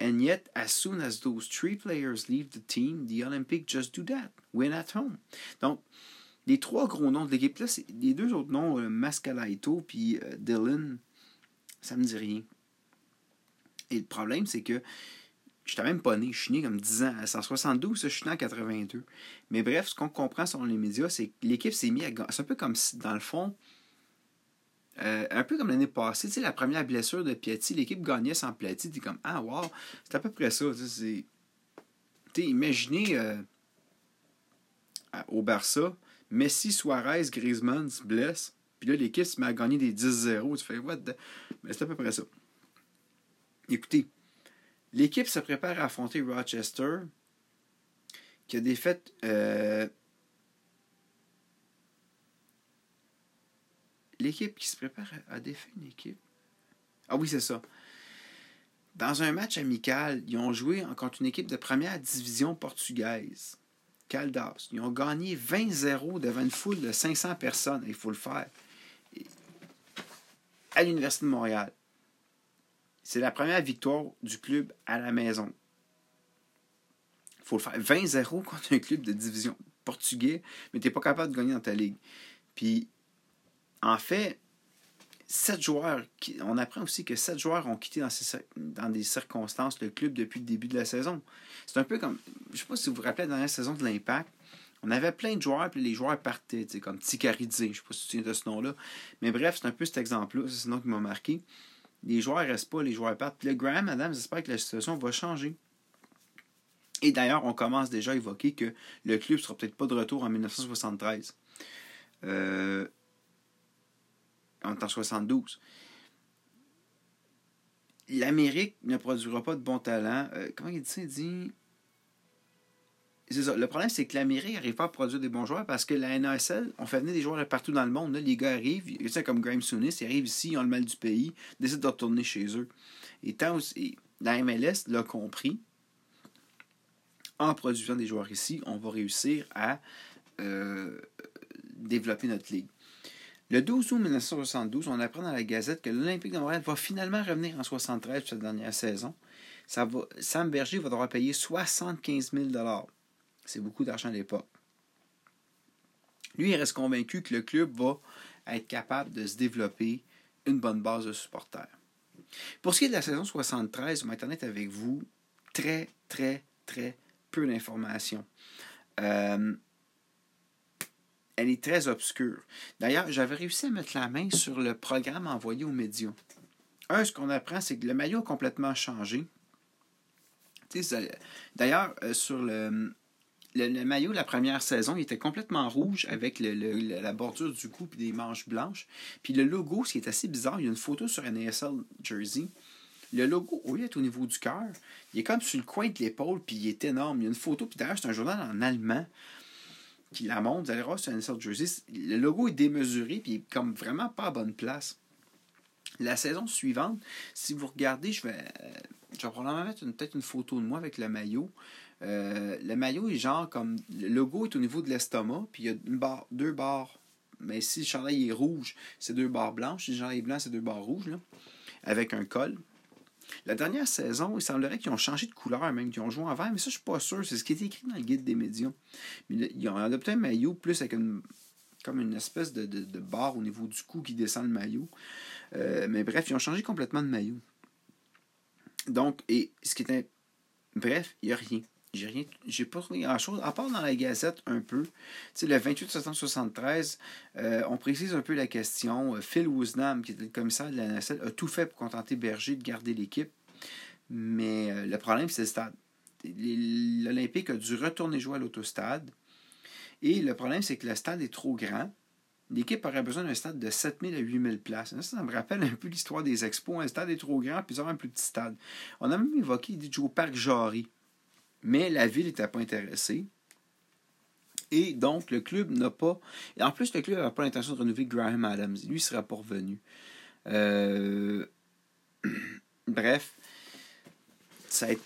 And yet, as soon as those three players leave the team, the Olympics just do that. Win at home. Donc, les trois gros noms de l'équipe, là, les deux autres noms, euh, Mascalaito puis euh, Dylan, ça me dit rien. Et le problème, c'est que je n'étais même pas né. Je suis né comme 10 ans. À 172, je suis né en 82. Mais bref, ce qu'on comprend sur les médias, c'est que l'équipe s'est mise à. C'est un peu comme si, dans le fond, euh, un peu comme l'année passée, la première blessure de Piatti, l'équipe gagnait sans Piatti. es comme, ah, wow, c'est à peu près ça. Tu sais, imaginez au Barça, Messi, Suarez, Griezmann se blessent. Puis là, l'équipe se met à gagner des 10-0. Tu fais, Mais c'est à peu près ça. Écoutez, l'équipe se prépare à affronter Rochester, qui a défait. Euh, l'équipe qui se prépare à défaire une équipe. Ah oui, c'est ça. Dans un match amical, ils ont joué contre une équipe de première division portugaise. Caldas. Ils ont gagné 20-0 devant une foule de 500 personnes. Il faut le faire. À l'Université de Montréal. C'est la première victoire du club à la maison. Il faut le faire. 20-0 contre un club de division portugais, mais tu n'es pas capable de gagner dans ta ligue. Puis, en fait, sept joueurs, on apprend aussi que sept joueurs ont quitté dans, des circonstances le club depuis le début de la saison. C'est un peu comme, je ne sais pas si vous vous rappelez la dernière saison de l'Impact, on avait plein de joueurs, puis les joueurs partaient, comme Tikaridze, je ne sais pas si tu tiens de ce nom-là. Mais bref, c'est un peu cet exemple-là, c'est ce nom qui m'a marqué. Les joueurs ne restent pas, les joueurs partent. Le Graham Adams j'espère que la situation va changer. Et d'ailleurs, on commence déjà à évoquer que le club ne sera peut-être pas de retour en 1973. Euh, en 72. L'Amérique ne produira pas de bons talents. Euh, comment il dit? Ça? Il dit. C'est ça. Le problème, c'est que l'Amérique n'arrive pas à produire des bons joueurs parce que la NASL, on fait venir des joueurs partout dans le monde. Les gars arrivent, sais, comme Graham Souness, ils arrivent ici, ils ont le mal du pays, décident de retourner chez eux. Et tant aussi, la MLS l'a compris. En produisant des joueurs ici, on va réussir à euh, développer notre ligue. Le 12 août 1972, on apprend dans la Gazette que l'Olympique de Montréal va finalement revenir en 73 pour cette dernière saison. ça va, Sam Berger va devoir payer 75 000 C'est beaucoup d'argent à l'époque. Lui, il reste convaincu que le club va être capable de se développer une bonne base de supporters. Pour ce qui est de la saison 73, je vais être avec vous, très, très, très peu d'informations. Euh, elle est très obscure. D'ailleurs, j'avais réussi à mettre la main sur le programme envoyé aux médias. Un, ce qu'on apprend, c'est que le maillot a complètement changé. D'ailleurs, euh, sur le, le, maillot, la première saison, il était complètement rouge avec la bordure du cou et des manches blanches. Puis le logo, ce qui est assez bizarre, il y a une photo sur un ASL jersey. Le logo, au lieu au niveau du cœur, il est comme sur le coin de l'épaule, puis il est énorme. Il y a une photo, puis d'ailleurs, c'est un journal en allemand qui la montre. Vous allez voir sur un ASL jersey. Le logo est démesuré, puis il comme vraiment pas à bonne place. La saison suivante, si vous regardez, je vais, euh, je vais probablement mettre peut-être une photo de moi avec le maillot. Euh, le maillot est genre comme. Le logo est au niveau de l'estomac, puis il y a deux barres. Mais si le chandail est rouge, c'est deux barres blanches. Si le chandail est blanc, c'est deux barres rouges, là, avec un col. La dernière saison, il semblerait qu'ils ont changé de couleur, même qu'ils ont joué en vert, mais ça, je suis pas sûr. C'est ce qui est écrit dans le guide des médias. Ils ont adopté un maillot plus avec une, comme une espèce de, de, barre au niveau du cou qui descend le maillot. Euh, mais bref, ils ont changé complètement de maillot. Donc, et ce qui était. Bref, il n'y a rien. J'ai rien, j'ai pas trouvé grand-chose, à part dans la Gazette un peu. Tu sais, le 28 septembre 73, euh, on précise un peu la question. Euh, Phil Woosnam, qui était le commissaire de la NSL, a tout fait pour contenter Berger de garder l'équipe. Mais euh, le problème, c'est le stade. L'Olympique a dû retourner jouer à l'autostade. Et le problème, c'est que le stade est trop grand. L'équipe aurait besoin d'un stade de 7000 à 8000 places. Ça, me rappelle un peu l'histoire des expos. Un stade est trop grand, puis ils un plus petit stade. On a même évoqué l'idée de jouer au Parc Jarry. Mais la ville n'était pas intéressée. Et donc, le club n'a pas. En plus, le club n'avait pas l'intention de renouveler Graham Adams. Lui, ne sera pas revenu. Euh, <clears throat> bref.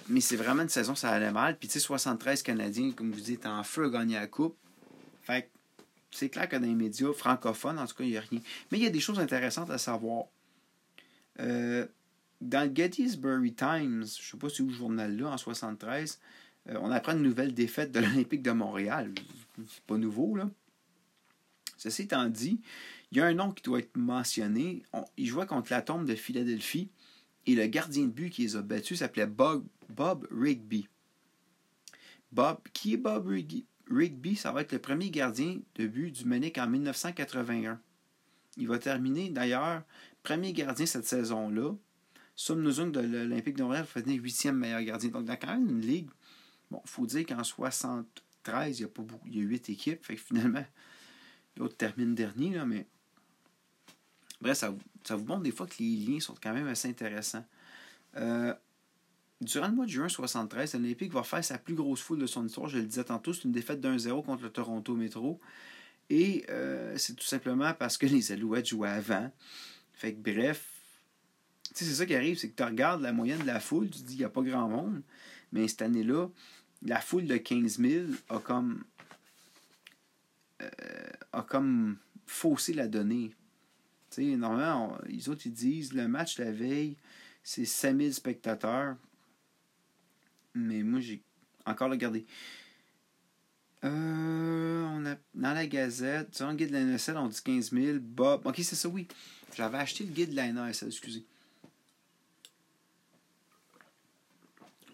Mais c'est vraiment une saison, ça allait mal. Puis, tu sais, 73 Canadiens, comme vous dites, en feu à la Coupe. Fait c'est clair que dans les médias francophones, en tout cas, il n'y a rien. Mais il y a des choses intéressantes à savoir. Euh, dans le Gettysburg Times, je ne sais pas si vous journal-là, en 73, euh, on apprend une nouvelle défaite de <laughs> l'Olympique de Montréal. C'est pas nouveau, là. Ceci étant dit, il y a un nom qui doit être mentionné. il jouait contre la tombe de Philadelphie et le gardien de but qui les a battus s'appelait Bob, Bob Rigby. Bob, qui est Bob Rigby? Rigby, ça va être le premier gardien de but du Munich en 1981. Il va terminer d'ailleurs premier gardien cette saison-là. Somme de l'Olympique de Montréal devenir huitième meilleur gardien. Donc, dans quand même une ligue Bon, il faut dire qu'en 73, il y a pas beaucoup, il y a 8 équipes. Fait que finalement, l'autre termine dernier, là, mais. Bref, ça, ça, vous montre des fois que les liens sont quand même assez intéressants. Euh, durant le mois de juin 73, l'Olympique va faire sa plus grosse foule de son histoire. Je le disais tantôt, c'est une défaite d'un-0 contre le Toronto Metro. Et euh, c'est tout simplement parce que les Alouettes jouaient avant. Fait que bref, c'est ça qui arrive, c'est que tu regardes la moyenne de la foule, tu te dis qu'il n'y a pas grand monde. Mais cette année-là, la foule de 15 000 a comme, euh, a comme faussé la donnée. Tu sais, normalement, les autres, ils disent le match la veille, c'est 000 spectateurs. Mais moi, j'ai encore regardé. Euh, on a, dans la Gazette, sur le guide de la NSL, on dit 15 000. Bob. Ok, c'est ça, oui. J'avais acheté le guide de la NSL, excusez.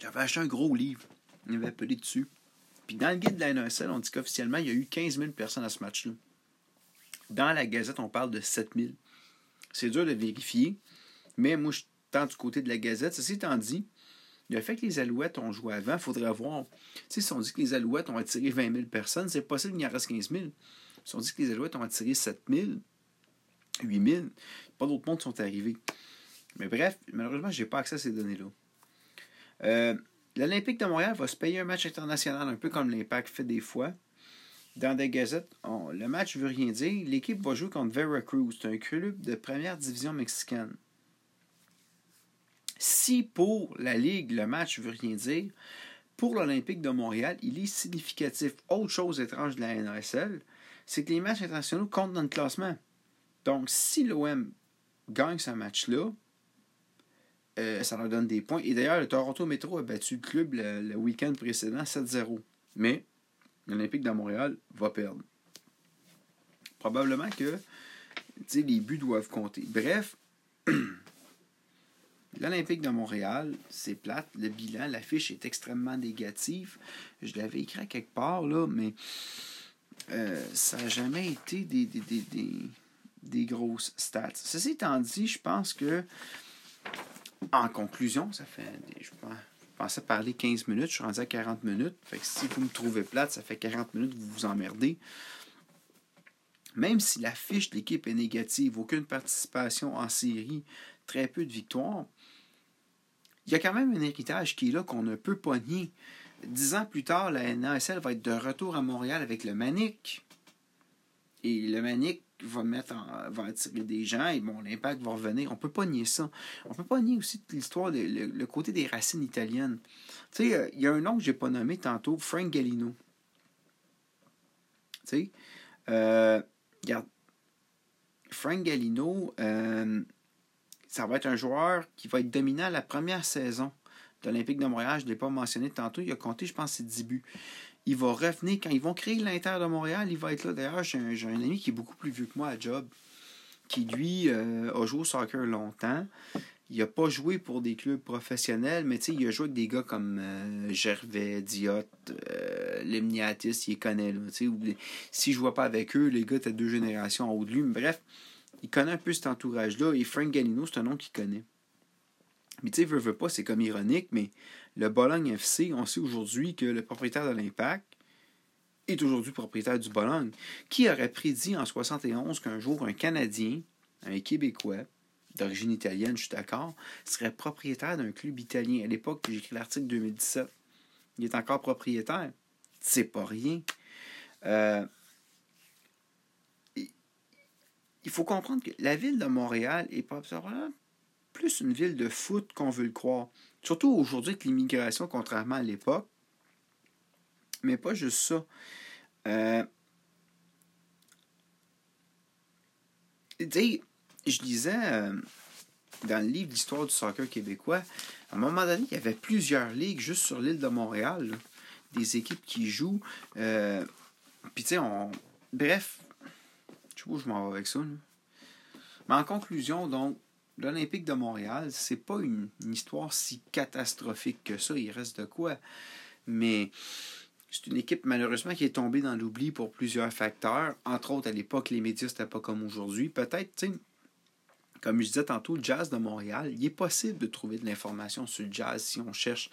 J'avais acheté un gros livre. Il avait appelé dessus. Puis dans le guide de la NSL, on dit qu'officiellement, il y a eu 15 000 personnes à ce match-là. Dans la Gazette, on parle de 7 000. C'est dur de vérifier, mais moi, je tends du côté de la Gazette. Ceci étant dit, le fait que les Alouettes ont joué avant, il faudrait voir. Tu sais, si on dit que les Alouettes ont attiré 20 000 personnes, c'est possible qu'il y en reste 15 000. Si on dit que les Alouettes ont attiré 7 000, 8 000, pas d'autres mondes sont arrivés. Mais bref, malheureusement, je n'ai pas accès à ces données-là. Euh, L'Olympique de Montréal va se payer un match international, un peu comme l'Impact fait des fois. Dans des gazettes, le match ne veut rien dire. L'équipe va jouer contre Veracruz. Un club de première division mexicaine. Si pour la Ligue, le match ne veut rien dire, pour l'Olympique de Montréal, il est significatif. Autre chose étrange de la NASL, c'est que les matchs internationaux comptent dans le classement. Donc, si l'OM gagne ce match-là, euh, ça leur donne des points. Et d'ailleurs, le Toronto Metro a battu le club le, week-end précédent 7-0. Mais l'Olympique de Montréal va perdre. Probablement que les buts doivent compter. Bref, <clears throat> l'Olympique de Montréal, c'est plate. Le bilan, l'affiche est extrêmement négative. Je l'avais écrit quelque part, là, mais euh, ça n'a jamais été des, des, des, des, grosses stats. Ceci étant dit, je pense que, en conclusion, ça fait. Je pensais parler 15 minutes, je suis rendu à 40 minutes. Fait que si vous me trouvez plate, ça fait 40 minutes vous vous emmerdez. Même si la fiche de l'équipe est négative, aucune participation en série, très peu de victoires, il y a quand même un héritage qui est là qu'on ne peut pas nier. Dix ans plus tard, la NASL va être de retour à Montréal avec le Manic. Et le Manic va mettre va attirer des gens et bon, l'impact va revenir. On peut pas nier ça. On peut pas nier aussi l'histoire, le, le, côté des racines italiennes. Tu sais, euh, il y a un nom que je n'ai pas nommé tantôt, Frank Gallino. Tu sais, euh, regarde, Frank Gallino, euh, ça va être un joueur qui va être dominant la première saison de l'Olympique de Montréal. Je ne l'ai pas mentionné tantôt. Il a compté, je pense, ses 10 buts. Il va revenir quand ils vont créer l'Inter de Montréal. Il va être là. D'ailleurs, j'ai un, ami qui est beaucoup plus vieux que moi à Job, qui lui euh, a joué au soccer longtemps. Il n'a pas joué pour des clubs professionnels, mais il a joué avec des gars comme euh, Gervais, Diot, euh, Lemniatis, il les connaît. si je ne pas avec eux, les gars étaient deux générations en haut de lui. Bref, il connaît un peu cet entourage-là. Et Frank Gallino, c'est un nom qu'il connaît. Mais tu sais, veut, veut pas, c'est comme ironique, mais le Bologne FC, on sait aujourd'hui que le propriétaire de l'Impact est aujourd'hui propriétaire du Bologne. Qui aurait prédit en 71 qu'un jour un Canadien, un Québécois, d'origine italienne, je suis d'accord, serait propriétaire d'un club italien. À l'époque, j'ai écrit l'article 2017. Il est encore propriétaire. C'est pas rien. Euh, il faut comprendre que la ville de Montréal est probablement plus une ville de foot qu'on veut le croire. Surtout aujourd'hui avec l'immigration, contrairement à l'époque. Mais pas juste ça. Euh, je lisais euh, dans le livre d'histoire du soccer québécois, à un moment donné, il y avait plusieurs ligues juste sur l'île de Montréal, des équipes qui jouent. Euh, puis tu sais, on... bref, je sais où je m'en vais avec ça. Mais en conclusion, donc, l'Olympique de Montréal, c'est pas une, histoire si catastrophique que ça. Il reste de quoi. Mais c'est une équipe, malheureusement, qui est tombée dans l'oubli pour plusieurs facteurs. Entre autres, à l'époque, les médias, c'était pas comme aujourd'hui. Peut-être, comme je disais tantôt, le jazz de Montréal, il est possible de trouver de l'information sur le jazz si on cherche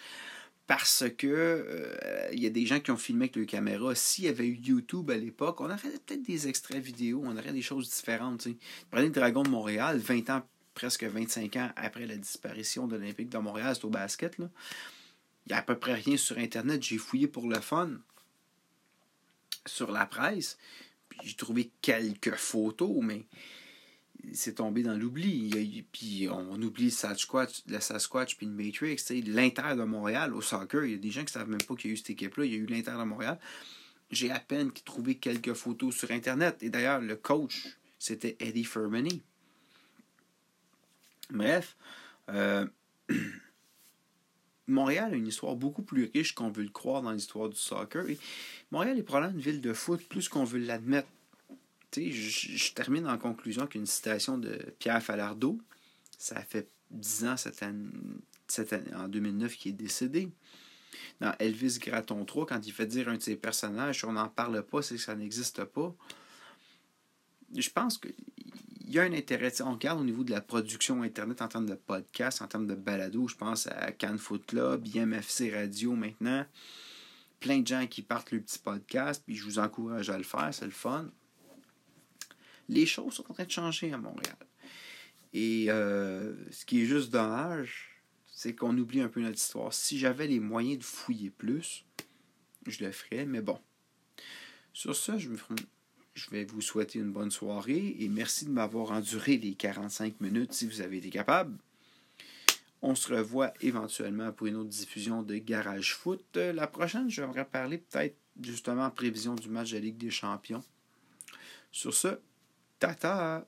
parce que euh, il y a des gens qui ont filmé avec le caméra. S'il y avait eu YouTube à l'époque, on aurait peut-être des extraits vidéo, on aurait des choses différentes. Prenez le Dragon de Montréal, 20 ans, presque 25 ans après la disparition de l'Olympique de Montréal, c'est au basket. Là. Il n'y a à peu près rien sur Internet. J'ai fouillé pour le fun sur la presse. J'ai trouvé quelques photos, mais c'est tombé dans l'oubli. Puis on oublie le Sasquatch, le Sasquatch puis le Matrix. L'Inter de Montréal au soccer, il y a des gens qui ne savent même pas qu'il y a eu cette équipe-là. Il y a eu l'Inter de Montréal. J'ai à peine trouvé quelques photos sur Internet. Et d'ailleurs, le coach, c'était Eddie Fermany. Bref, euh, <clears throat> Montréal a une histoire beaucoup plus riche qu'on veut le croire dans l'histoire du soccer. Et Montréal est probablement une ville de foot plus qu'on veut l'admettre je, termine en conclusion qu'une citation de Pierre Falardeau. Ça fait 10 ans cette année, cette année, en 2009 qu'il est décédé. Dans Elvis Gratton 3, quand il fait dire un de ses personnages, on n'en parle pas, c'est que ça n'existe pas. Je pense qu'il y a un intérêt. On regarde au niveau de la production Internet en termes de podcast, en termes de balado. Je pense à Can Foot Club, IMFC Radio maintenant. Plein de gens qui partent le petit podcast, puis je vous encourage à le faire, c'est le fun les choses sont en train de changer à Montréal. Et euh, ce qui est juste dommage, c'est qu'on oublie un peu notre histoire. Si j'avais les moyens de fouiller plus, je le ferais, mais bon. Sur ça, je, je vais vous souhaiter une bonne soirée et merci de m'avoir enduré les 45 minutes si vous avez été capable. On se revoit éventuellement pour une autre diffusion de Garage Foot. La prochaine, j'aimerais parler peut-être justement en prévision du match de la Ligue des Champions. Sur ce, Ta-ta!